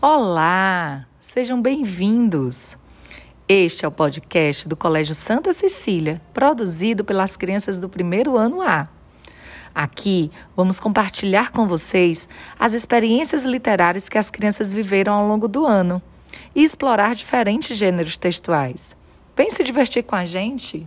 Olá, sejam bem-vindos. Este é o podcast do Colégio Santa Cecília, produzido pelas crianças do primeiro ano A. Aqui vamos compartilhar com vocês as experiências literárias que as crianças viveram ao longo do ano e explorar diferentes gêneros textuais. Vem se divertir com a gente!